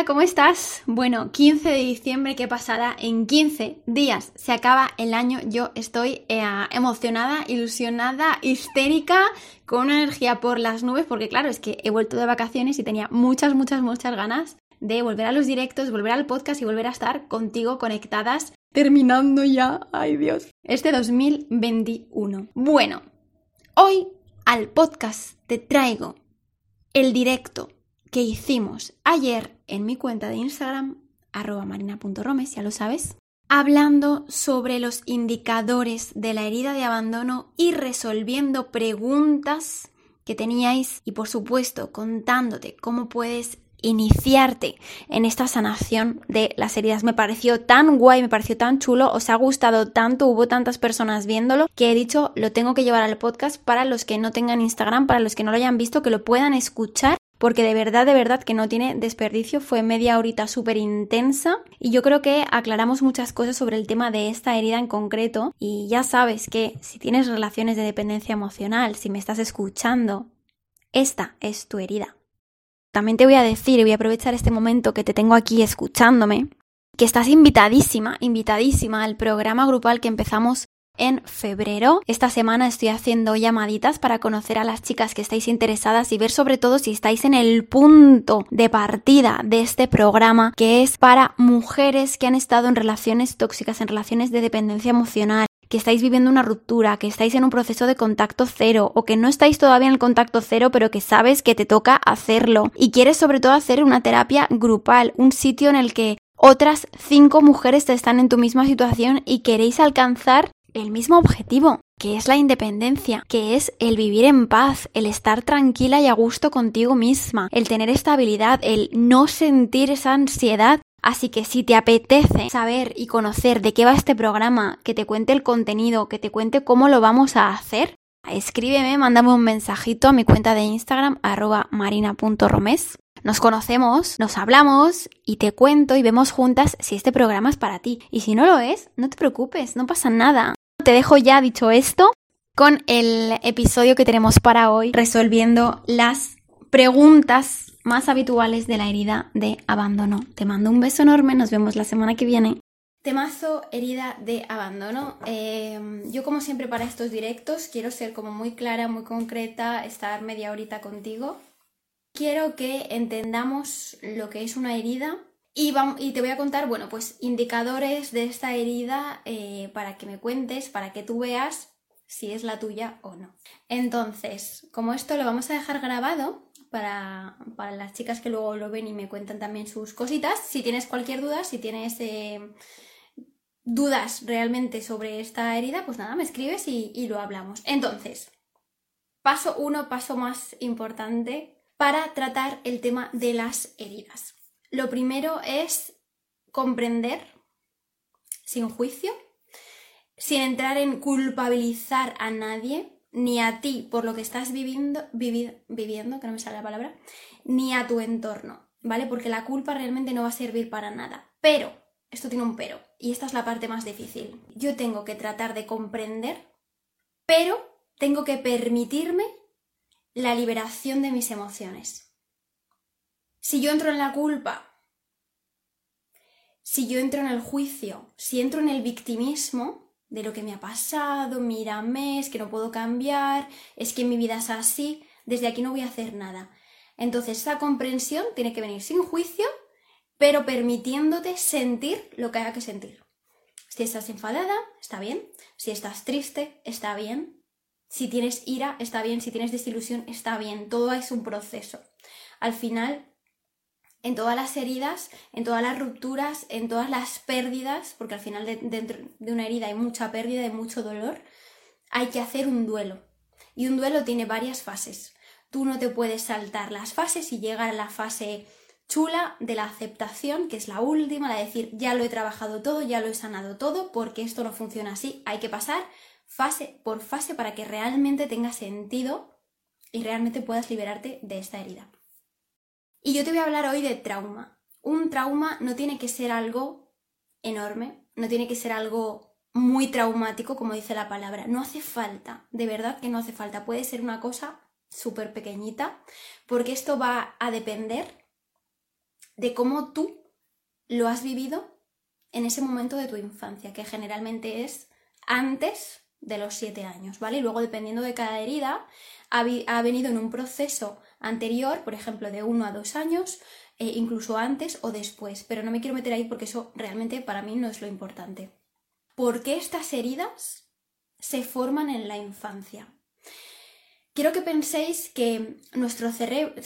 hola, ¿cómo estás? Bueno, 15 de diciembre, qué pasada. En 15 días se acaba el año. Yo estoy eh, emocionada, ilusionada, histérica, con una energía por las nubes, porque claro, es que he vuelto de vacaciones y tenía muchas, muchas, muchas ganas de volver a los directos, volver al podcast y volver a estar contigo conectadas, terminando ya, ay Dios, este 2021. Bueno, hoy al podcast te traigo el directo que hicimos ayer en mi cuenta de Instagram, arroba marina.romes, ya lo sabes, hablando sobre los indicadores de la herida de abandono y resolviendo preguntas que teníais y por supuesto contándote cómo puedes iniciarte en esta sanación de las heridas. Me pareció tan guay, me pareció tan chulo, os ha gustado tanto, hubo tantas personas viéndolo que he dicho lo tengo que llevar al podcast para los que no tengan Instagram, para los que no lo hayan visto, que lo puedan escuchar porque de verdad, de verdad que no tiene desperdicio. Fue media horita súper intensa y yo creo que aclaramos muchas cosas sobre el tema de esta herida en concreto. Y ya sabes que si tienes relaciones de dependencia emocional, si me estás escuchando, esta es tu herida. También te voy a decir y voy a aprovechar este momento que te tengo aquí escuchándome, que estás invitadísima, invitadísima al programa grupal que empezamos en febrero. Esta semana estoy haciendo llamaditas para conocer a las chicas que estáis interesadas y ver sobre todo si estáis en el punto de partida de este programa que es para mujeres que han estado en relaciones tóxicas, en relaciones de dependencia emocional, que estáis viviendo una ruptura, que estáis en un proceso de contacto cero o que no estáis todavía en el contacto cero pero que sabes que te toca hacerlo y quieres sobre todo hacer una terapia grupal, un sitio en el que otras cinco mujeres están en tu misma situación y queréis alcanzar el mismo objetivo, que es la independencia, que es el vivir en paz, el estar tranquila y a gusto contigo misma, el tener estabilidad, el no sentir esa ansiedad Así que si te apetece saber y conocer de qué va este programa, que te cuente el contenido, que te cuente cómo lo vamos a hacer, escríbeme, mándame un mensajito a mi cuenta de Instagram arroba marina.romes. Nos conocemos, nos hablamos y te cuento y vemos juntas si este programa es para ti. Y si no lo es, no te preocupes, no pasa nada. Te dejo ya dicho esto con el episodio que tenemos para hoy resolviendo las preguntas más habituales de la herida de abandono. Te mando un beso enorme, nos vemos la semana que viene. Temazo herida de abandono. Em, yo como siempre para estos directos quiero ser como muy clara, muy concreta, estar media horita contigo. Quiero que entendamos lo que es una herida y, te voy a contar, bueno, pues indicadores de esta herida eh, para que me cuentes, para que tú veas si es la tuya o no. Entonces, como esto lo vamos a dejar grabado, para, las chicas que luego lo ven y me cuentan también sus cositas. Si tienes cualquier duda, si tienes eh, dudas realmente sobre esta herida, pues nada, me escribes y, y lo hablamos. Entonces, paso uno, paso más importante para tratar el tema de las heridas. Lo primero es comprender sin juicio, sin entrar en culpabilizar a nadie, ni a ti por lo que estás viviendo, viviendo, que no me sale la palabra, ni a tu entorno, ¿vale? Porque la culpa realmente no va a servir para nada. Pero, esto tiene un pero, y esta es la parte más difícil. Yo tengo que tratar de comprender, pero tengo que permitirme la liberación de mis emociones. Si yo entro en la culpa, si yo entro en el juicio, si entro en el victimismo, de lo que me ha pasado, mírame, es que no puedo cambiar, es que mi vida es así, desde aquí no voy a hacer nada. Entonces, esa comprensión tiene que venir sin juicio, pero permitiéndote sentir lo que haya que sentir. Si estás enfadada, está bien. Si estás triste, está bien. Si tienes ira, está bien. Si tienes desilusión, está bien. Todo es un proceso. Al final, en todas las heridas, en todas las rupturas, en todas las pérdidas, porque al final dentro de una herida hay mucha pérdida y mucho dolor, hay que hacer un duelo. Y un duelo tiene varias fases. Tú no te puedes saltar las fases y llegar a la fase chula de la aceptación, que es la última, la de decir ya lo he trabajado todo, ya lo he sanado todo, porque esto no funciona así. Hay que pasar fase por fase para que realmente tenga sentido y realmente puedas liberarte de esta herida. Y yo te voy a hablar hoy de trauma. Un trauma no tiene que ser algo enorme, no tiene que ser algo muy traumático, como dice la palabra. No hace falta, de verdad que no hace falta. Puede ser una cosa súper pequeñita, porque esto va a depender de cómo tú lo has vivido en ese momento de tu infancia, que generalmente es antes de los siete años, ¿vale? Y luego, dependiendo de cada herida, ha, venido en un proceso anterior, por ejemplo, de uno a dos años, e incluso antes o después, pero no me quiero meter ahí porque eso realmente para mí no es lo importante. ¿Por qué estas heridas se forman en la infancia? Quiero que penséis que nuestro,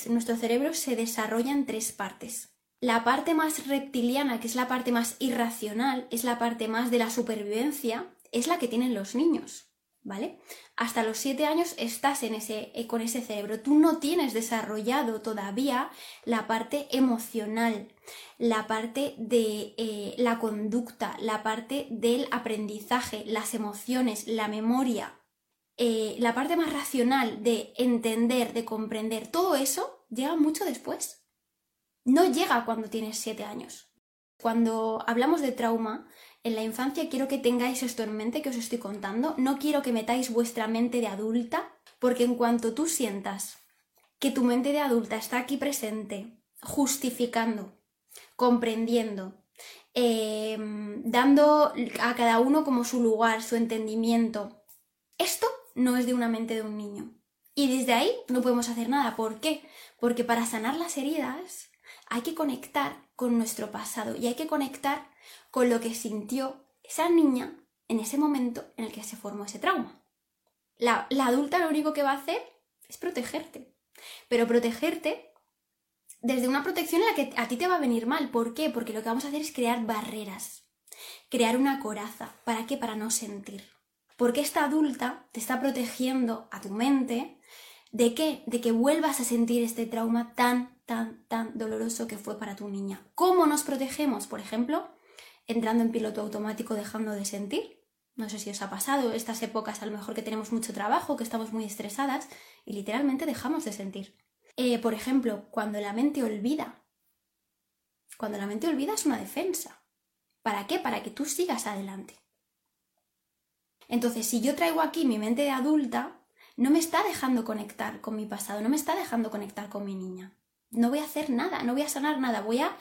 nuestro cerebro se desarrolla en tres partes. La parte más reptiliana, que es la parte más irracional, es la parte más de la supervivencia, es la que tienen los niños, ¿vale? Hasta los siete años estás en ese, eh, con ese cerebro. Tú no tienes desarrollado todavía la parte emocional, la parte de eh, la conducta, la parte del aprendizaje, las emociones, la memoria, eh, la parte más racional de entender, de comprender. Todo eso llega mucho después. No llega cuando tienes siete años. Cuando hablamos de trauma, en la infancia quiero que tengáis esto en mente que os estoy contando. No quiero que metáis vuestra mente de adulta, porque en cuanto tú sientas que tu mente de adulta está aquí presente, justificando, comprendiendo, em, dando a cada uno como su lugar, su entendimiento, esto no es de una mente de un niño. Y desde ahí no podemos hacer nada. ¿Por qué? Porque para sanar las heridas hay que conectar con nuestro pasado y hay que conectar con lo que sintió esa niña en ese momento en el que se formó ese trauma. La, adulta lo único que va a hacer es protegerte, pero protegerte desde una protección en la que a ti te va a venir mal. ¿Por qué? Porque lo que vamos a hacer es crear barreras, crear una coraza. ¿Para qué? Para no sentir. Porque esta adulta te está protegiendo a tu mente de qué? De que vuelvas a sentir este trauma tan, tan, tan doloroso que fue para tu niña. ¿Cómo nos protegemos? Por ejemplo, entrando en piloto automático dejando de sentir. No sé si os ha pasado, estas épocas a lo mejor que tenemos mucho trabajo, que estamos muy estresadas y literalmente dejamos de sentir. Eh, por ejemplo, cuando la mente olvida. Cuando la mente olvida es una defensa. ¿Para qué? Para que tú sigas adelante. Entonces, si yo traigo aquí mi mente de adulta, no me está dejando conectar con mi pasado, no me está dejando conectar con mi niña. No voy a hacer nada, no voy a sanar nada, voy a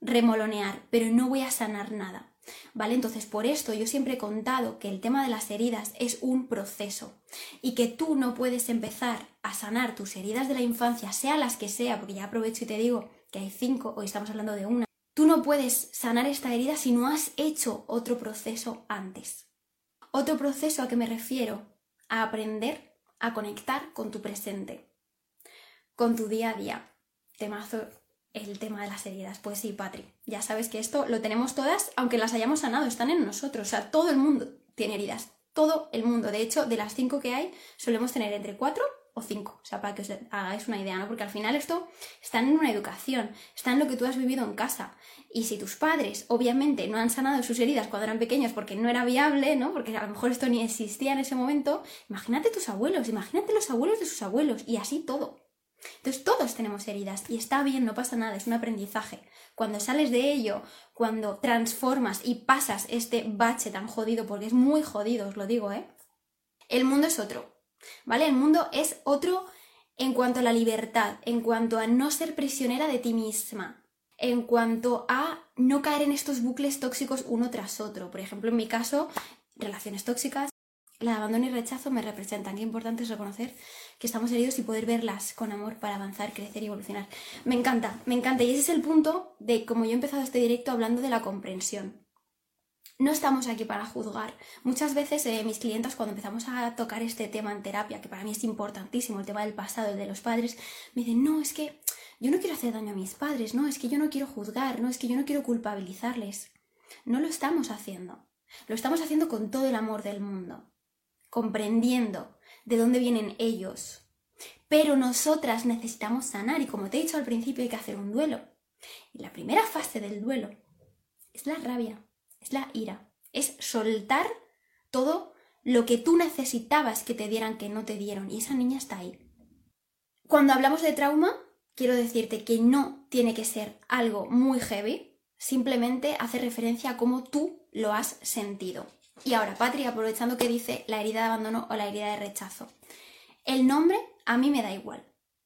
remolonear, pero no voy a sanar nada. ¿Vale? Entonces, por esto yo siempre he contado que el tema de las heridas es un proceso y que tú no puedes empezar a sanar tus heridas de la infancia, sea las que sea, porque ya aprovecho y te digo que hay cinco, hoy estamos hablando de una. Tú no puedes sanar esta herida si no has hecho otro proceso antes. Otro proceso a que me refiero, a aprender a conectar con tu presente, con tu día a día. Temazo el tema de las heridas. Pues sí, Patri, ya sabes que esto lo tenemos todas, aunque las hayamos sanado, están en nosotros. O sea, todo el mundo tiene heridas. Todo el mundo. De hecho, de las cinco que hay, solemos tener entre cuatro o cinco. O sea, para que os hagáis una idea, ¿no? Porque al final esto está en una educación, está en lo que tú has vivido en casa. Y si tus padres, obviamente, no han sanado sus heridas cuando eran pequeños porque no era viable, ¿no? Porque a lo mejor esto ni existía en ese momento, imagínate tus abuelos, imagínate los abuelos de sus abuelos y así todo. Entonces todos tenemos heridas y está bien, no pasa nada, es un aprendizaje. Cuando sales de ello, cuando transformas y pasas este bache tan jodido, porque es muy jodido, os lo digo, ¿eh? El mundo es otro, ¿vale? El mundo es otro en cuanto a la libertad, en cuanto a no ser prisionera de ti misma, en cuanto a no caer en estos bucles tóxicos uno tras otro. Por ejemplo, en mi caso, relaciones tóxicas, la abandono y rechazo me representan. Qué importante es reconocer que estamos heridos y poder verlas con amor para avanzar, crecer y evolucionar. Me encanta, me encanta. Y ese es el punto de cómo yo he empezado este directo hablando de la comprensión. No estamos aquí para juzgar. Muchas veces eh, mis clientas cuando empezamos a tocar este tema en terapia, que para mí es importantísimo, el tema del pasado, el de los padres, me dicen, no, es que yo no quiero hacer daño a mis padres, no, es que yo no quiero juzgar, no, es que yo no quiero culpabilizarles. No lo estamos haciendo. Lo estamos haciendo con todo el amor del mundo comprendiendo de dónde vienen ellos. Pero nosotras necesitamos sanar y como te he dicho al principio hay que hacer un duelo. La primera fase del duelo es la rabia, es la ira, es soltar todo lo que tú necesitabas que te dieran que no te dieron y esa niña está ahí. Cuando hablamos de trauma, quiero decirte que no tiene que ser algo muy heavy, simplemente hace referencia a cómo tú lo has sentido. Y ahora, Patria, aprovechando que dice la herida de abandono o la herida de rechazo. El nombre a mí me da igual.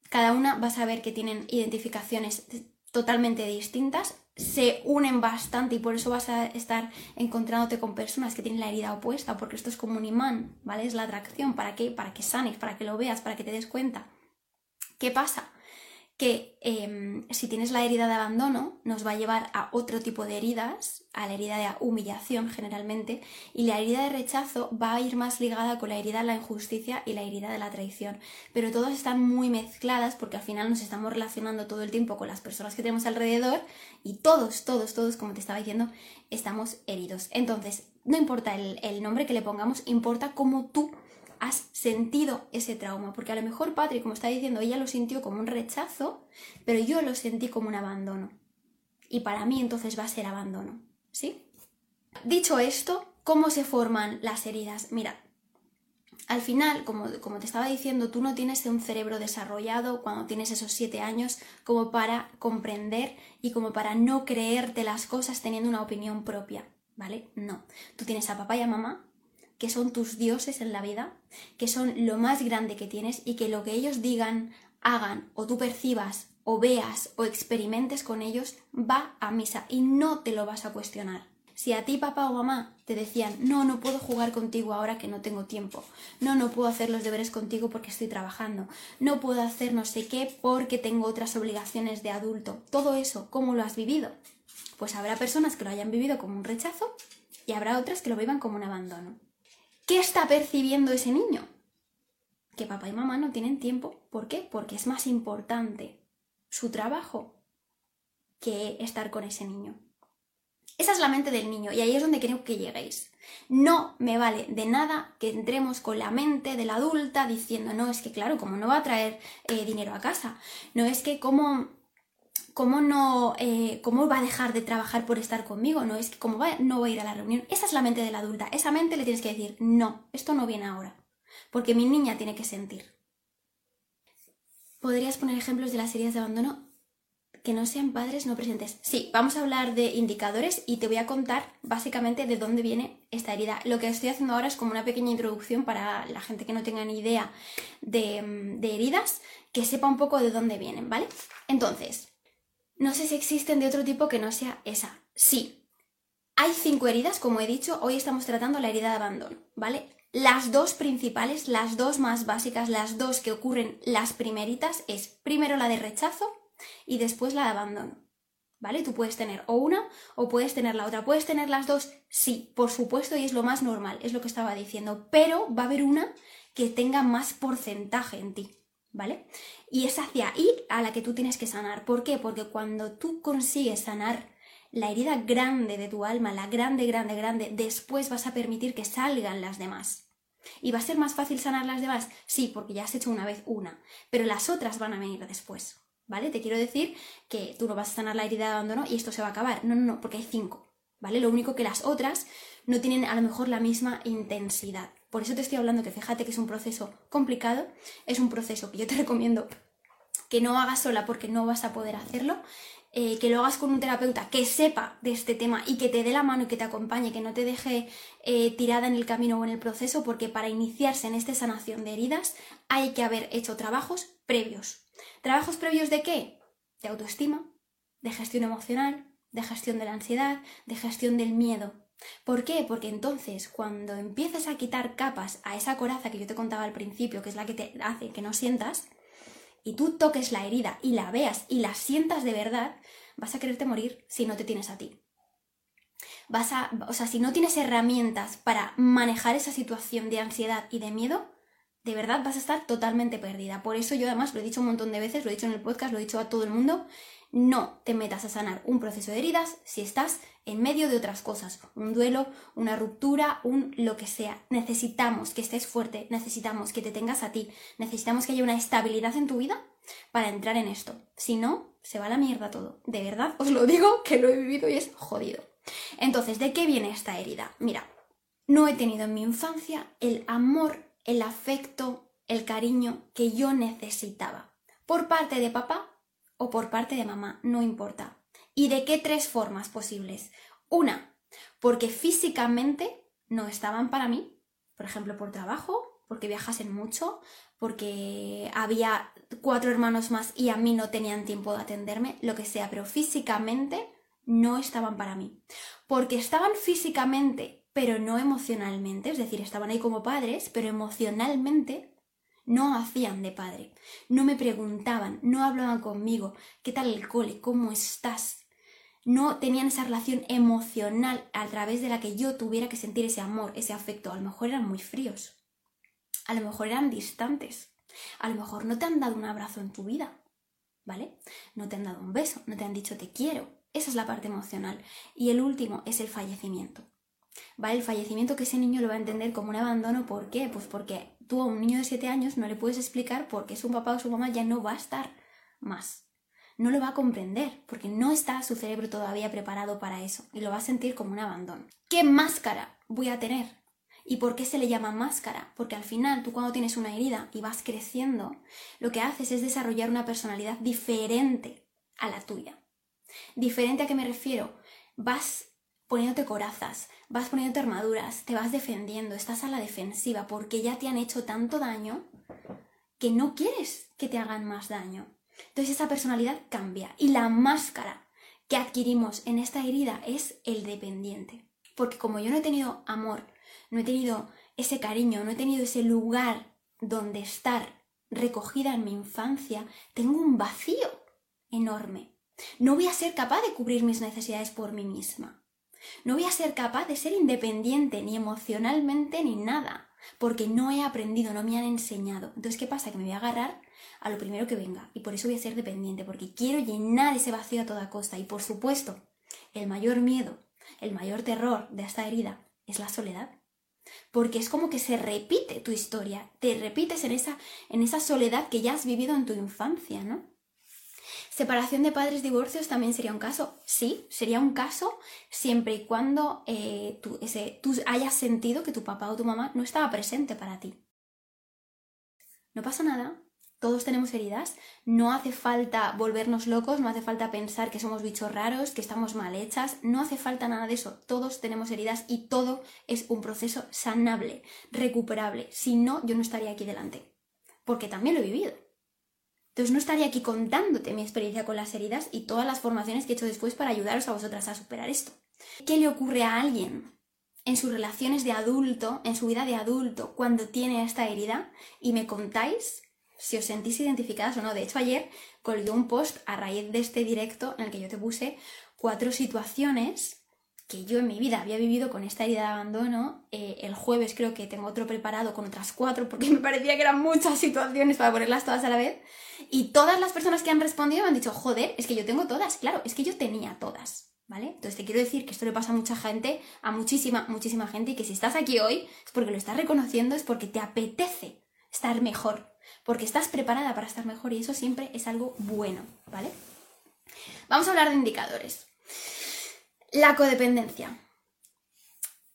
Cada una va a saber que tienen identificaciones totalmente distintas, se unen bastante y por eso vas a estar encontrándote con personas que tienen la herida opuesta, porque esto es como un imán, ¿vale? Es la atracción, ¿para qué? Para que sanes, para que lo veas, para que te des cuenta. ¿Qué pasa? Que em, si tienes la herida de abandono, nos va a llevar a otro tipo de heridas, a la herida de humillación generalmente, y la herida de rechazo va a ir más ligada con la herida de la injusticia y la herida de la traición. Pero todas están muy mezcladas porque al final nos estamos relacionando todo el tiempo con las personas que tenemos alrededor y todos, todos, todos, como te estaba diciendo, estamos heridos. Entonces, no importa el, el nombre que le pongamos, importa cómo tú has sentido ese trauma, porque a lo mejor Patrick, como está diciendo, ella lo sintió como un rechazo, pero yo lo sentí como un abandono. Y para mí entonces va a ser abandono, ¿sí? Dicho esto, ¿cómo se forman las heridas? Mira, al final, como, como, te estaba diciendo, tú no tienes un cerebro desarrollado cuando tienes esos siete años como para comprender y como para no creerte las cosas teniendo una opinión propia, ¿vale? No. Tú tienes a papá y a mamá que son tus dioses en la vida, que son lo más grande que tienes y que lo que ellos digan, hagan o tú percibas o veas o experimentes con ellos va a misa y no te lo vas a cuestionar. Si a ti papá o mamá te decían, no, no puedo jugar contigo ahora que no tengo tiempo, no, no puedo hacer los deberes contigo porque estoy trabajando, no puedo hacer no sé qué porque tengo otras obligaciones de adulto, todo eso, ¿cómo lo has vivido? Pues habrá personas que lo hayan vivido como un rechazo y habrá otras que lo vivan como un abandono. ¿Qué está percibiendo ese niño? Que papá y mamá no tienen tiempo. ¿Por qué? Porque es más importante su trabajo que estar con ese niño. Esa es la mente del niño y ahí es donde quiero que lleguéis. No me vale de nada que entremos con la mente de la adulta diciendo, no, es que claro, como no va a traer eh, dinero a casa, no es que como ¿cómo no, eh, cómo va a dejar de trabajar por estar conmigo? No es que cómo no va a ir a la reunión. Esa es la mente de la adulta. Esa mente le tienes que decir, no, esto no viene ahora. Porque mi niña tiene que sentir. ¿Podrías poner ejemplos de las heridas de abandono que no sean padres no presentes? Sí, vamos a hablar de indicadores y te voy a contar básicamente de dónde viene esta herida. Lo que estoy haciendo ahora es como una pequeña introducción para la gente que no tenga ni idea de, de heridas, que sepa un poco de dónde vienen, ¿vale? Entonces, no sé si existen de otro tipo que no sea esa. Sí. Hay cinco heridas, como he dicho, hoy estamos tratando la herida de abandono, ¿vale? Las dos principales, las dos más básicas, las dos que ocurren las primeritas es primero la de rechazo y después la de abandono. ¿Vale? Tú puedes tener o una o puedes tener la otra. ¿Puedes tener las dos? Sí, por supuesto, y es lo más normal, es lo que estaba diciendo. Pero va a haber una que tenga más porcentaje en ti. ¿Vale? Y es hacia ahí a la que tú tienes que sanar. ¿Por qué? Porque cuando tú consigues sanar la herida grande de tu alma, la grande, grande, grande, después vas a permitir que salgan las demás. ¿Y va a ser más fácil sanar las demás? Sí, porque ya has hecho una vez una, pero las otras van a venir después, ¿vale? Te quiero decir que tú no vas a sanar la herida de abandono y esto se va a acabar. No, no, no, porque hay cinco, ¿vale? Lo único que las otras no tienen a lo mejor la misma intensidad. Por eso te estoy hablando que fíjate que es un proceso complicado, es un proceso que yo te recomiendo que no hagas sola porque no vas a poder hacerlo, eh, que lo hagas con un terapeuta que sepa de este tema y que te dé la mano y que te acompañe, que no te deje eh, tirada en el camino o en el proceso, porque para iniciarse en esta sanación de heridas hay que haber hecho trabajos previos. ¿Trabajos previos de qué? De autoestima, de gestión emocional, de gestión de la ansiedad, de gestión del miedo. ¿Por qué? Porque entonces cuando empiezas a quitar capas a esa coraza que yo te contaba al principio, que es la que te hace que no sientas, y tú toques la herida y la veas y la sientas de verdad, vas a quererte morir si no te tienes a ti. Vas a, o sea, si no tienes herramientas para manejar esa situación de ansiedad y de miedo, de verdad vas a estar totalmente perdida. Por eso yo además lo he dicho un montón de veces, lo he dicho en el podcast, lo he dicho a todo el mundo, no te metas a sanar un proceso de heridas si estás en medio de otras cosas, un duelo, una ruptura, un lo que sea. Necesitamos que estés fuerte, necesitamos que te tengas a ti, necesitamos que haya una estabilidad en tu vida para entrar en esto. Si no, se va a la mierda todo. De verdad, os lo digo que lo he vivido y es jodido. Entonces, ¿de qué viene esta herida? Mira, no he tenido en mi infancia el amor, el afecto, el cariño que yo necesitaba. Por parte de papá o por parte de mamá, no importa. ¿Y de qué tres formas posibles? Una, porque físicamente no estaban para mí, por ejemplo, por trabajo, porque viajasen mucho, porque había cuatro hermanos más y a mí no tenían tiempo de atenderme, lo que sea, pero físicamente no estaban para mí. Porque estaban físicamente, pero no emocionalmente, es decir, estaban ahí como padres, pero emocionalmente no hacían de padre. No me preguntaban, no hablaban conmigo, ¿qué tal el cole? ¿Cómo estás? No tenían esa relación emocional a través de la que yo tuviera que sentir ese amor, ese afecto. A lo mejor eran muy fríos. A lo mejor eran distantes. A lo mejor no te han dado un abrazo en tu vida. ¿Vale? No te han dado un beso, no te han dicho te quiero. Esa es la parte emocional. Y el último es el fallecimiento. ¿Vale? El fallecimiento que ese niño lo va a entender como un abandono. ¿Por qué? Pues porque tú a un niño de 7 años no le puedes explicar por qué su papá o su mamá ya no va a estar más. No lo va a comprender porque no está su cerebro todavía preparado para eso y lo va a sentir como un abandono. ¿Qué máscara voy a tener? ¿Y por qué se le llama máscara? Porque al final tú cuando tienes una herida y vas creciendo, lo que haces es desarrollar una personalidad diferente a la tuya. Diferente a qué me refiero? Vas poniéndote corazas, vas poniéndote armaduras, te vas defendiendo, estás a la defensiva porque ya te han hecho tanto daño que no quieres que te hagan más daño. Entonces esa personalidad cambia y la máscara que adquirimos en esta herida es el dependiente. Porque como yo no he tenido amor, no he tenido ese cariño, no he tenido ese lugar donde estar recogida en mi infancia, tengo un vacío enorme. No voy a ser capaz de cubrir mis necesidades por mí misma. No voy a ser capaz de ser independiente ni emocionalmente ni nada, porque no he aprendido, no me han enseñado. Entonces, ¿qué pasa? Que me voy a agarrar a lo primero que venga y por eso voy a ser dependiente, porque quiero llenar ese vacío a toda costa. Y por supuesto, el mayor miedo, el mayor terror de esta herida es la soledad. Porque es como que se repite tu historia, te repites en esa, en esa soledad que ya has vivido en tu infancia, ¿no? Separación de padres, divorcios también sería un caso. Sí, sería un caso siempre y cuando eh, tú, tú hayas sentido que tu papá o tu mamá no estaba presente para ti. No pasa nada, todos tenemos heridas, no hace falta volvernos locos, no hace falta pensar que somos bichos raros, que estamos mal hechas, no hace falta nada de eso, todos tenemos heridas y todo es un proceso sanable, recuperable, si no, yo no estaría aquí delante, porque también lo he vivido. Entonces no estaría aquí contándote mi experiencia con las heridas y todas las formaciones que he hecho después para ayudaros a vosotras a superar esto. ¿Qué le ocurre a alguien en sus relaciones de adulto, en su vida de adulto, cuando tiene esta herida? Y me contáis si os sentís identificadas o no. De hecho, ayer colgué un post a raíz de este directo en el que yo te puse cuatro situaciones que yo en mi vida había vivido con esta herida de abandono. Eh, el jueves creo que tengo otro preparado con otras cuatro porque me parecía que eran muchas situaciones para ponerlas todas a la vez. Y todas las personas que han respondido me han dicho, joder, es que yo tengo todas. Claro, es que yo tenía todas. ¿Vale? Entonces te quiero decir que esto le pasa a mucha gente, a muchísima, muchísima gente, y que si estás aquí hoy es porque lo estás reconociendo, es porque te apetece estar mejor, porque estás preparada para estar mejor y eso siempre es algo bueno, ¿vale? Vamos a hablar de indicadores. La codependencia.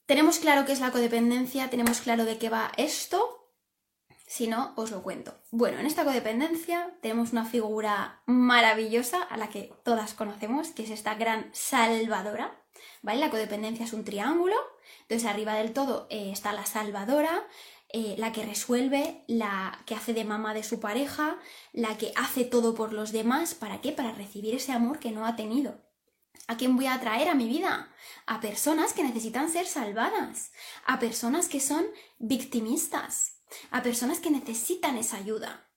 Tenemos claro qué es la codependencia, tenemos claro de qué va esto. Si no, os lo cuento. Bueno, en esta codependencia tenemos una figura maravillosa a la que todas conocemos, que es esta gran salvadora. ¿Vale? La codependencia es un triángulo. Entonces, arriba del todo eh, está la salvadora, eh, la que resuelve, la que hace de mamá de su pareja, la que hace todo por los demás. ¿Para qué? Para recibir ese amor que no ha tenido. ¿A quién voy a atraer a mi vida? A personas que necesitan ser salvadas, a personas que son victimistas, a personas que necesitan esa ayuda.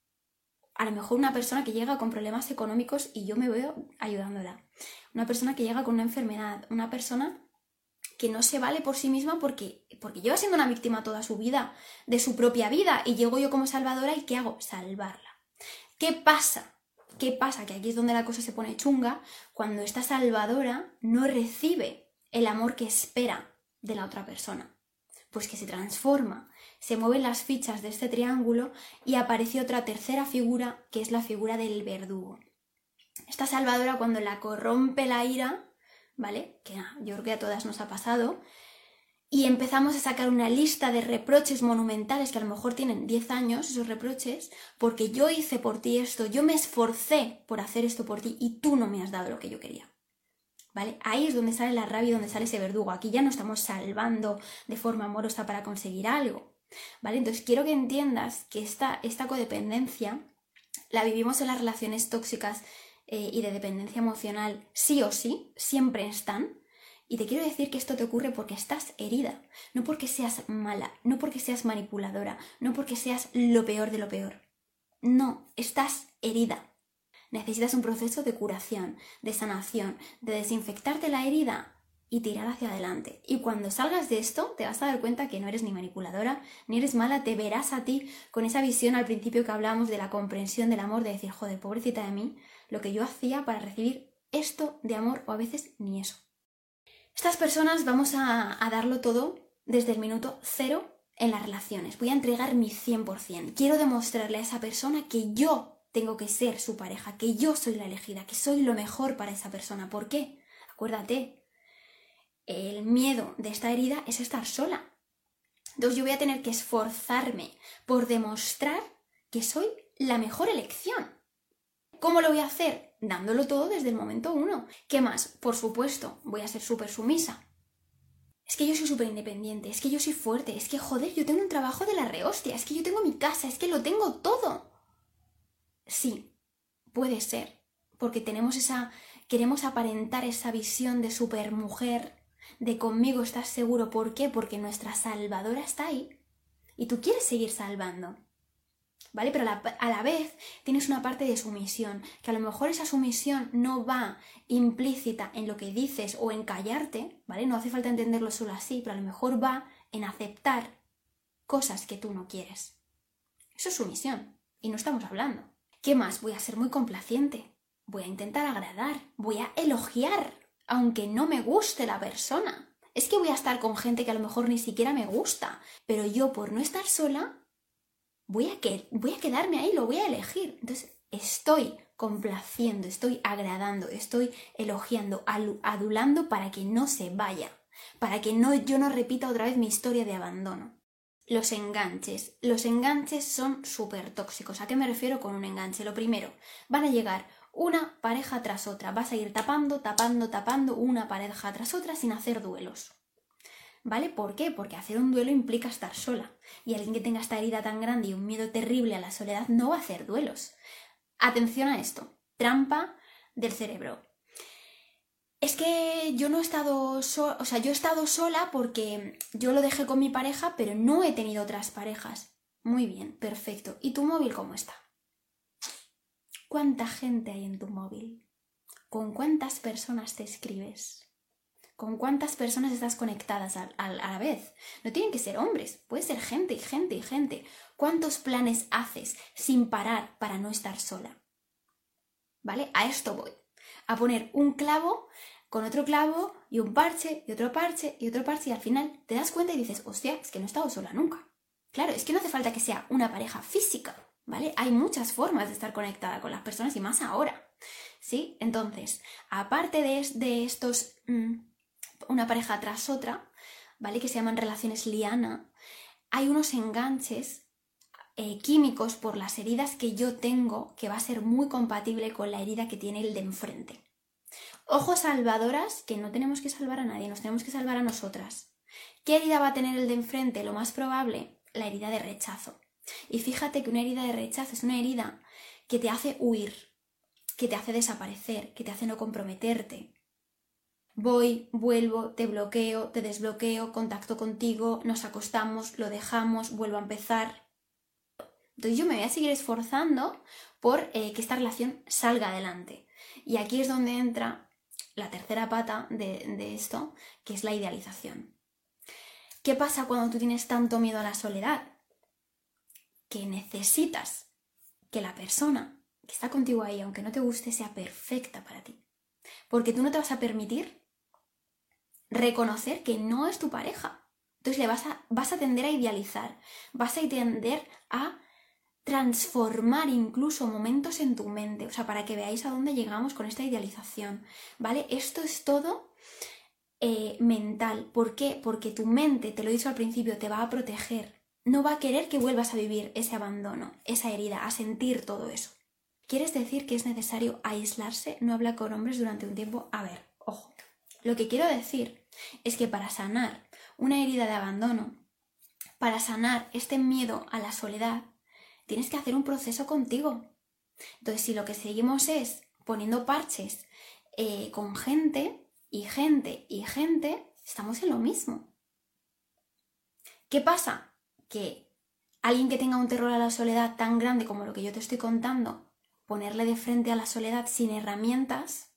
A lo mejor una persona que llega con problemas económicos y yo me veo ayudándola. Una persona que llega con una enfermedad, una persona que no se vale por sí misma porque, porque lleva siendo una víctima toda su vida, de su propia vida, y llego yo como salvadora y ¿qué hago? Salvarla. ¿Qué pasa? ¿Qué pasa? Que aquí es donde la cosa se pone chunga, cuando esta salvadora no recibe el amor que espera de la otra persona. Pues que se transforma, se mueven las fichas de este triángulo y aparece otra tercera figura, que es la figura del verdugo. Esta salvadora cuando la corrompe la ira, ¿vale? Que yo creo que a todas nos ha pasado, y empezamos a sacar una lista de reproches monumentales que a lo mejor tienen 10 años, esos reproches, porque yo hice por ti esto, yo me esforcé por hacer esto por ti y tú no me has dado lo que yo quería. ¿Vale? Ahí es donde sale la rabia donde sale ese verdugo. Aquí ya no estamos salvando de forma amorosa para conseguir algo. ¿Vale? Entonces quiero que entiendas que esta, esta codependencia la vivimos en las relaciones tóxicas eh, y de dependencia emocional sí o sí, siempre están. Y te quiero decir que esto te ocurre porque estás herida, no porque seas mala, no porque seas manipuladora, no porque seas lo peor de lo peor. No, estás herida. Necesitas un proceso de curación, de sanación, de desinfectarte la herida y tirar hacia adelante. Y cuando salgas de esto, te vas a dar cuenta que no eres ni manipuladora, ni eres mala, te verás a ti con esa visión al principio que hablamos de la comprensión del amor, de decir, joder, pobrecita de mí, lo que yo hacía para recibir esto de amor o a veces ni eso. Estas personas vamos a, darlo todo desde el minuto cero en las relaciones. Voy a entregar mi 100%. Quiero demostrarle a esa persona que yo tengo que ser su pareja, que yo soy la elegida, que soy lo mejor para esa persona. ¿Por qué? Acuérdate, el miedo de esta herida es estar sola. Entonces yo voy a tener que esforzarme por demostrar que soy la mejor elección. ¿Cómo lo voy a hacer? Dándolo todo desde el momento uno. ¿Qué más? Por supuesto, voy a ser súper sumisa. Es que yo soy súper independiente, es que yo soy fuerte, es que joder, yo tengo un trabajo de la rehostia, es que yo tengo mi casa, es que lo tengo todo. Sí, puede ser, porque tenemos esa, queremos aparentar esa visión de supermujer de conmigo estás seguro. ¿Por qué? Porque nuestra salvadora está ahí y tú quieres seguir salvando. ¿Vale? Pero a la, vez tienes una parte de sumisión, que a lo mejor esa sumisión no va implícita en lo que dices o en callarte, ¿vale? No hace falta entenderlo solo así, pero a lo mejor va en aceptar cosas que tú no quieres. Eso es sumisión. Y no estamos hablando. ¿Qué más? Voy a ser muy complaciente. Voy a intentar agradar. Voy a elogiar aunque no me guste la persona. Es que voy a estar con gente que a lo mejor ni siquiera me gusta, pero yo por no estar sola voy a, que, voy a quedarme ahí, lo voy a elegir. Entonces estoy complaciendo, estoy agradando, estoy elogiando, adulando para que no se vaya, para que no, yo no repita otra vez mi historia de abandono. Los enganches. Los enganches son súper tóxicos. ¿A qué me refiero con un enganche? Lo primero, van a llegar una pareja tras otra. Vas a ir tapando, tapando, tapando una pareja tras otra sin hacer duelos. ¿Vale? ¿Por qué? Porque hacer un duelo implica estar sola. Y alguien que tenga esta herida tan grande y un miedo terrible a la soledad no va a hacer duelos. Atención a esto. Trampa del cerebro. Es que yo no he estado sola, o sea, yo he estado sola porque yo lo dejé con mi pareja, pero no he tenido otras parejas. Muy bien, perfecto. ¿Y tu móvil cómo está? ¿Cuánta gente hay en tu móvil? ¿Con cuántas personas te escribes? ¿Con cuántas personas estás conectadas a, la vez? No tienen que ser hombres, puede ser gente y gente y gente. ¿Cuántos planes haces sin parar para no estar sola? ¿Vale? A esto voy. A poner un clavo con otro clavo y un parche y otro parche y otro parche y al final te das cuenta y dices, hostia, es que no he estado sola nunca. Claro, es que no hace falta que sea una pareja física. ¿vale? Hay muchas formas de estar conectada con las personas y más ahora, ¿sí? Entonces, aparte de, estos, mm, una pareja tras otra, ¿vale? Que se llaman relaciones liana, hay unos enganches eh, químicos por las heridas que yo tengo que va a ser muy compatible con la herida que tiene el de enfrente. Ojos salvadoras, que no tenemos que salvar a nadie, nos tenemos que salvar a nosotras. ¿Qué herida va a tener el de enfrente? Lo más probable, la herida de rechazo. Y fíjate que una herida de rechazo es una herida que te hace huir, que te hace desaparecer, que te hace no comprometerte. Voy, vuelvo, te bloqueo, te desbloqueo, contacto contigo, nos acostamos, lo dejamos, vuelvo a empezar. Entonces yo me voy a seguir esforzando por eh, que esta relación salga adelante. Y aquí es donde entra la tercera pata de esto, que es la idealización. ¿Qué pasa cuando tú tienes tanto miedo a la soledad? que necesitas que la persona que está contigo ahí, aunque no te guste, sea perfecta para ti. Porque tú no te vas a permitir reconocer que no es tu pareja. Entonces le vas a, vas a tender a idealizar, vas a tender a transformar incluso momentos en tu mente, o sea, para que veáis a dónde llegamos con esta idealización, ¿vale? Esto es todo eh, mental. ¿Por qué? Porque tu mente, te lo he dicho al principio, te va a proteger, no va a querer que vuelvas a vivir ese abandono, esa herida, a sentir todo eso. ¿Quieres decir que es necesario aislarse, no hablar con hombres durante un tiempo? A ver, ojo. Lo que quiero decir es que para sanar una herida de abandono, para sanar este miedo a la soledad, tienes que hacer un proceso contigo. Entonces, si lo que seguimos es poniendo parches eh, con gente y gente y gente, estamos en lo mismo. ¿Qué pasa? Que alguien que tenga un terror a la soledad tan grande como lo que yo te estoy contando, ponerle de frente a la soledad sin herramientas,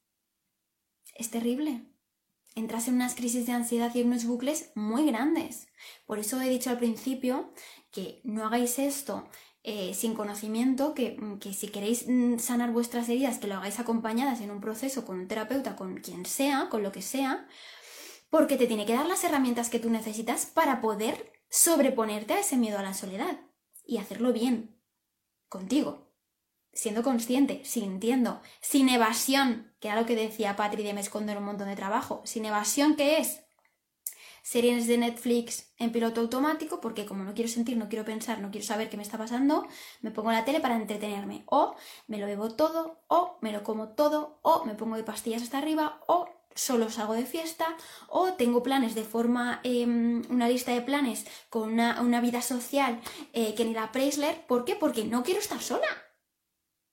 es terrible. Entras en unas crisis de ansiedad y en unos bucles muy grandes. Por eso he dicho al principio que no hagáis esto eh, sin conocimiento, que, que, si queréis mm, sanar vuestras heridas, que lo hagáis acompañadas en un proceso con un terapeuta, con quien sea, con lo que sea, porque te tiene que dar las herramientas que tú necesitas para poder sobreponerte a ese miedo a la soledad y hacerlo bien, contigo, siendo consciente, sintiendo, sin evasión, que era lo que decía Patri de me escondo en un montón de trabajo, sin evasión, ¿qué es? Series de Netflix en piloto automático, porque como no quiero sentir, no quiero pensar, no quiero saber qué me está pasando, me pongo la tele para entretenerme. O me lo bebo todo, o me lo como todo, o me pongo de pastillas hasta arriba, o solo salgo de fiesta o tengo planes de forma, em, una lista de planes con una, vida social eh, que ni la Preisler. ¿Por qué? Porque no quiero estar sola.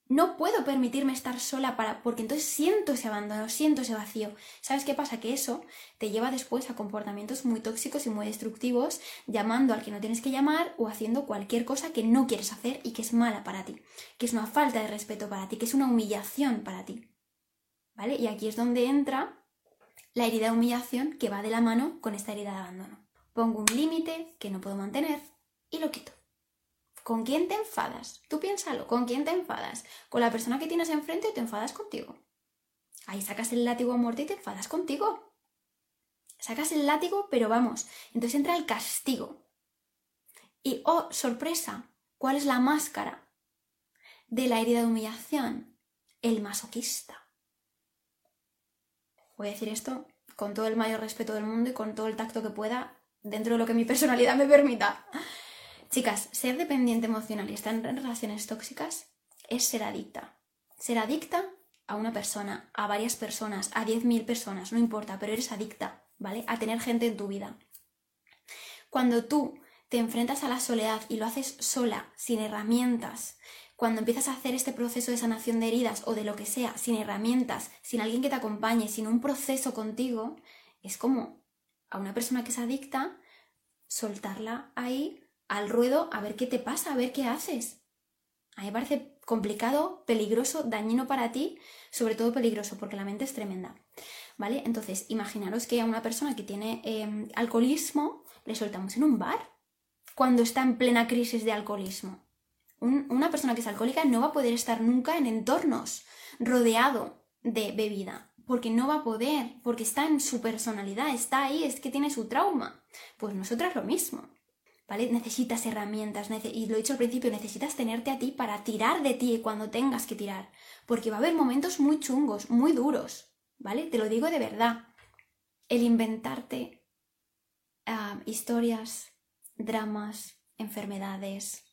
No puedo permitirme estar sola para, porque entonces siento ese abandono, siento ese vacío. ¿Sabes qué pasa? Que eso te lleva después a comportamientos muy tóxicos y muy destructivos, llamando al que no tienes que llamar o haciendo cualquier cosa que no quieres hacer y que es mala para ti, que es una falta de respeto para ti, que es una humillación para ti. ¿Vale? Y aquí es donde entra la herida de humillación que va de la mano con esta herida de abandono. Pongo un límite que no puedo mantener y lo quito. ¿Con quién te enfadas? Tú piénsalo, ¿con quién te enfadas? ¿Con la persona que tienes enfrente o te enfadas contigo? Ahí sacas el látigo a muerte y te enfadas contigo. Sacas el látigo, pero vamos, entonces entra el castigo. Y, oh, sorpresa, ¿cuál es la máscara de la herida de humillación? El masoquista voy a decir esto con todo el mayor respeto del mundo y con todo el tacto que pueda dentro de lo que mi personalidad me permita. Chicas, ser dependiente emocional y estar en relaciones tóxicas es ser adicta. Ser adicta a una persona, a varias personas, a 10.000 personas, no importa, pero eres adicta, ¿vale? A tener gente en tu vida. Cuando tú te enfrentas a la soledad y lo haces sola, sin herramientas, cuando empiezas a hacer este proceso de sanación de heridas o de lo que sea, sin herramientas, sin alguien que te acompañe, sin un proceso contigo, es como a una persona que es adicta, soltarla ahí al ruedo a ver qué te pasa, a ver qué haces. A mí me parece complicado, peligroso, dañino para ti, sobre todo peligroso, porque la mente es tremenda. ¿Vale? Entonces, imaginaros que a una persona que tiene em, alcoholismo le soltamos en un bar cuando está en plena crisis de alcoholismo una persona que es alcohólica no va a poder estar nunca en entornos rodeado de bebida, porque no va a poder, porque está en su personalidad, está ahí, es que tiene su trauma. Pues nosotras lo mismo. ¿Vale? Necesitas herramientas, y lo he dicho al principio, necesitas tenerte a ti para tirar de ti cuando tengas que tirar, porque va a haber momentos muy chungos, muy duros, ¿vale? Te lo digo de verdad. El inventarte ah, historias, dramas, enfermedades,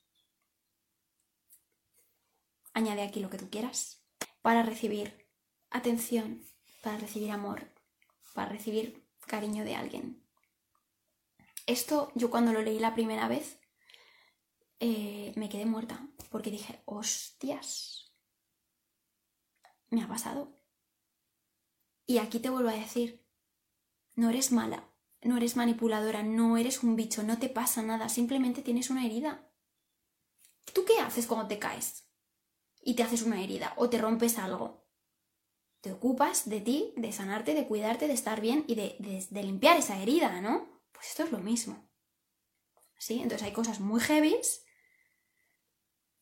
añade aquí lo que tú quieras, para recibir atención, para recibir amor, para recibir cariño de alguien. Esto yo cuando lo leí la primera vez eh, me quedé muerta porque dije, hostias, me ha pasado. Y aquí te vuelvo a decir, no eres mala, no eres manipuladora, no eres un bicho, no te pasa nada, simplemente tienes una herida. ¿Tú qué haces cuando te caes? y te haces una herida o te rompes algo. Te ocupas de ti, de sanarte, de cuidarte, de estar bien y de, limpiar esa herida, ¿no? Pues esto es lo mismo. ¿Sí? Entonces hay cosas muy heavies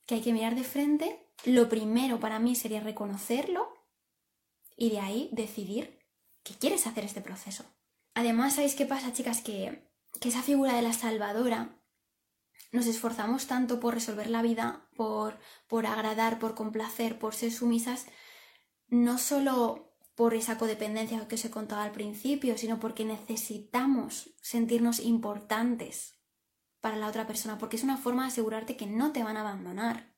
que hay que mirar de frente. Lo primero para mí sería reconocerlo y de ahí decidir que quieres hacer este proceso. Además, ¿sabéis qué pasa, chicas? Que, que esa figura de la salvadora nos esforzamos tanto por resolver la vida, por, por agradar, por complacer, por ser sumisas, no solo por esa codependencia que os he contado al principio, sino porque necesitamos sentirnos importantes para la otra persona, porque es una forma de asegurarte que no te van a abandonar.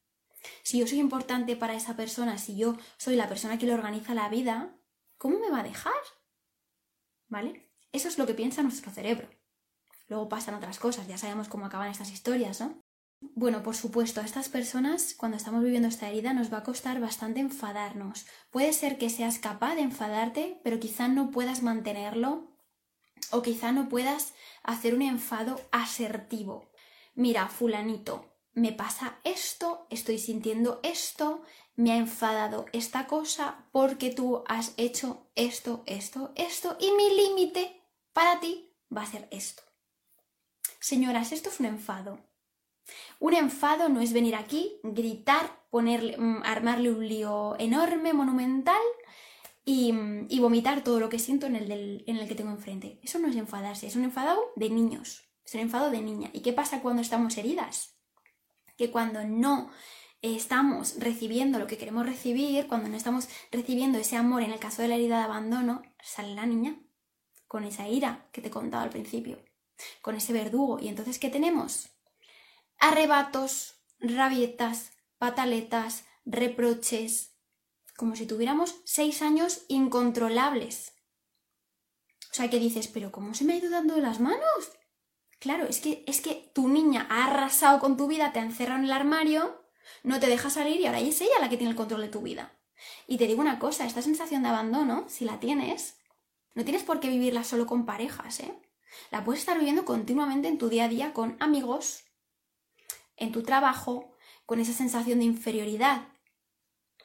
Si yo soy importante para esa persona, si yo soy la persona que le organiza la vida, ¿cómo me va a dejar? ¿Vale? Eso es lo que piensa nuestro cerebro. luego pasan otras cosas, ya sabemos cómo acaban estas historias, ¿no? Bueno, por supuesto, a estas personas, cuando estamos viviendo esta herida, nos va a costar bastante enfadarnos. Puede ser que seas capaz de enfadarte, pero quizá no puedas mantenerlo o quizá no puedas hacer un enfado asertivo. Mira, fulanito, me pasa esto, estoy sintiendo esto, me ha enfadado esta cosa porque tú has hecho esto, esto, esto y mi límite para ti va a ser esto. Señoras, esto es un enfado. Un enfado no es venir aquí, gritar, ponerle, mm, armarle un lío enorme, monumental y, mm, y vomitar todo lo que siento en el, en el que tengo enfrente. Eso no es enfadarse, es un enfado de niños, es un enfado de niña. ¿Y qué pasa cuando estamos heridas? Que cuando no estamos recibiendo lo que queremos recibir, cuando no estamos recibiendo ese amor, en el caso de la herida de abandono, sale la niña con esa ira que te he contado al principio, con ese verdugo. ¿Y entonces qué tenemos? Arrebatos, rabietas, pataletas, reproches, como si tuviéramos seis años incontrolables. O sea, que dices, pero ¿cómo se me ha ido dando las manos? Claro, es que, es que tu niña ha arrasado con tu vida, te ha encerrado en el armario, no te deja salir y ahora es ella la que tiene el control de tu vida. Y te digo una cosa, esta sensación de abandono, si la tienes, no tienes por qué vivirla solo con parejas, ¿eh? La puedes estar viviendo continuamente en tu día a día con amigos, en tu trabajo, con esa sensación de inferioridad,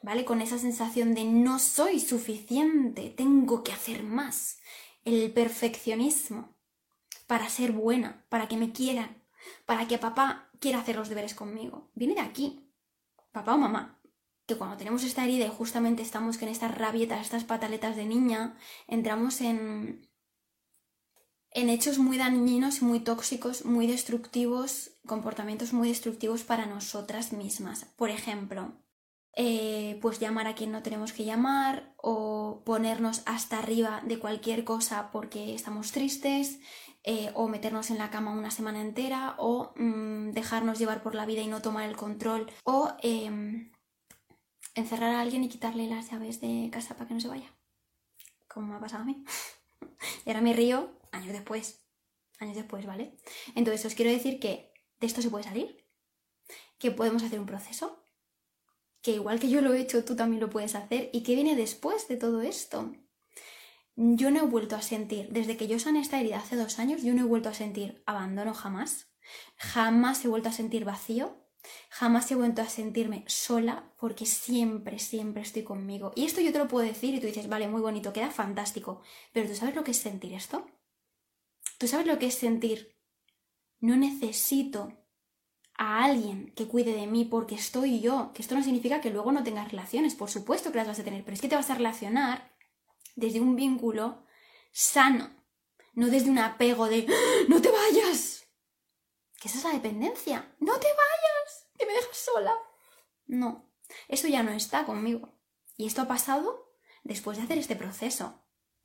¿vale? Con esa sensación de no soy suficiente, tengo que hacer más. El perfeccionismo para ser buena, para que me quieran, para que papá quiera hacer los deberes conmigo. Viene de aquí, papá o mamá. Que cuando tenemos esta herida y justamente estamos con estas rabietas, estas pataletas de niña, entramos en, en hechos muy dañinos, muy tóxicos, muy destructivos, comportamientos muy destructivos para nosotras mismas. Por ejemplo, eh, pues llamar a quien no tenemos que llamar o ponernos hasta arriba de cualquier cosa porque estamos tristes eh, o meternos en la cama una semana entera o mm, dejarnos llevar por la vida y no tomar el control o em, encerrar a alguien y quitarle las llaves de casa para que no se vaya, como me ha pasado a mí. y ahora me río años después, años después, ¿vale? Entonces os quiero decir que de esto se puede salir, que podemos hacer un proceso, que igual que yo lo he hecho, tú también lo puedes hacer, y que viene después de todo esto. Yo no he vuelto a sentir, desde que yo sané esta herida hace dos años, yo no he vuelto a sentir abandono jamás, jamás he vuelto a sentir vacío, Jamás he vuelto a sentirme sola porque siempre, siempre estoy conmigo. Y esto yo te lo puedo decir y tú dices, vale, muy bonito, queda fantástico. Pero ¿tú sabes lo que es sentir esto? ¿Tú sabes lo que es sentir? No necesito a alguien que cuide de mí porque estoy yo. Que esto no significa que luego no tengas relaciones, por supuesto que las vas a tener, pero es que te vas a relacionar desde un vínculo sano, no desde un apego de ¡Ah! ¡No te vayas! Que esa es la dependencia. ¡No te vayas! ¡Que me dejas sola! No, eso ya no está conmigo. Y esto ha pasado después de hacer este proceso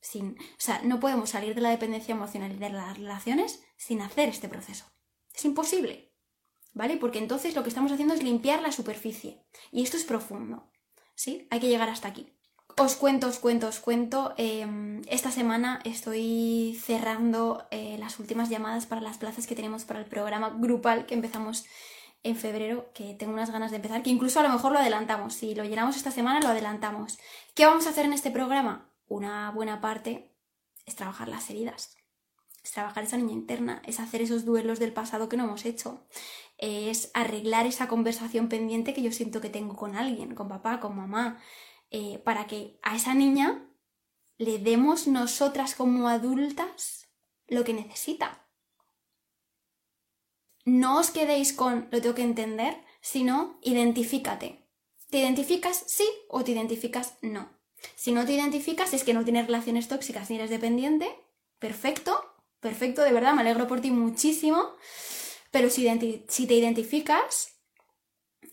sin, o sea, no podemos salir de la dependencia emocional de las relaciones sin hacer este proceso. Es imposible, ¿vale? Porque entonces lo que estamos haciendo es limpiar la superficie y esto es profundo, ¿sí? Hay que llegar hasta aquí. Os cuento, os cuento, os cuento. Em, esta semana estoy cerrando eh, las últimas llamadas para las plazas que tenemos para el programa grupal que empezamos en febrero, que tengo unas ganas de empezar, que incluso a lo mejor lo adelantamos. Si lo llenamos esta semana, lo adelantamos. ¿Qué vamos a hacer en este programa? Una buena parte es trabajar las heridas, es trabajar esa niña interna, es hacer esos duelos del pasado que no hemos hecho, es arreglar esa conversación pendiente que yo siento que tengo con alguien, con papá, con mamá, eh, para que a esa niña le demos nosotras como adultas lo que necesita. No os quedéis con lo tengo que entender, sino identifícate. ¿Te identificas sí o te identificas no? Si no te identificas es que no tienes relaciones tóxicas ni eres dependiente, perfecto, perfecto, de verdad, me alegro por ti muchísimo. Pero si, si te identificas,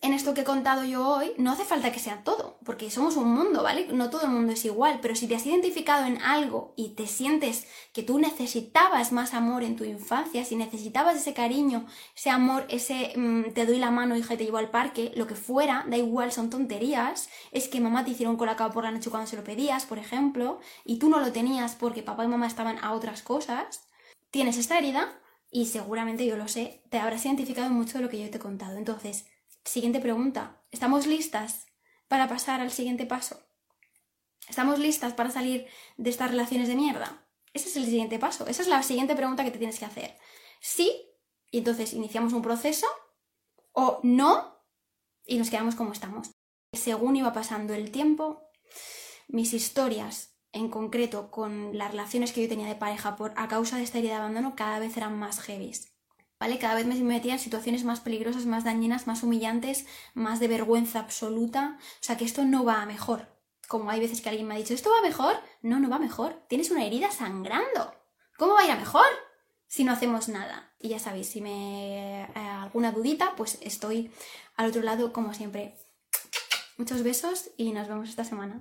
en esto que he contado yo hoy, no hace falta que sea todo, porque somos un mundo, ¿vale? No todo el mundo es igual, pero si te has identificado en algo y te sientes que tú necesitabas más amor en tu infancia, si necesitabas ese cariño, ese amor, ese mm, te doy la mano, hija, y te llevo al parque, lo que fuera, da igual, son tonterías, es que mamá te hicieron colacao por la noche cuando se lo pedías, por ejemplo, y tú no lo tenías porque papá y mamá estaban a otras cosas, tienes esta herida, y seguramente yo lo sé, te habrás identificado mucho de lo que yo te he contado. Entonces, siguiente pregunta, ¿estamos listas para pasar al siguiente paso? ¿Estamos listas para salir de estas relaciones de mierda? Ese es el siguiente paso, esa es la siguiente pregunta que te tienes que hacer. Sí, y entonces iniciamos un proceso, o no, y nos quedamos como estamos. Según iba pasando el tiempo, mis historias en concreto con las relaciones que yo tenía de pareja por a causa de esta herida de abandono cada vez eran más heavies. ¿Vale? Cada vez me metía en situaciones más peligrosas, más dañinas, más humillantes, más de vergüenza absoluta. O sea que esto no va a mejor. Como hay veces que alguien me ha dicho, ¿esto va mejor? No, no va mejor. Tienes una herida sangrando. ¿Cómo va a ir a mejor? Si no hacemos nada. Y ya sabéis, si me eh, alguna dudita, pues estoy al otro lado como siempre. Muchos besos y nos vemos esta semana.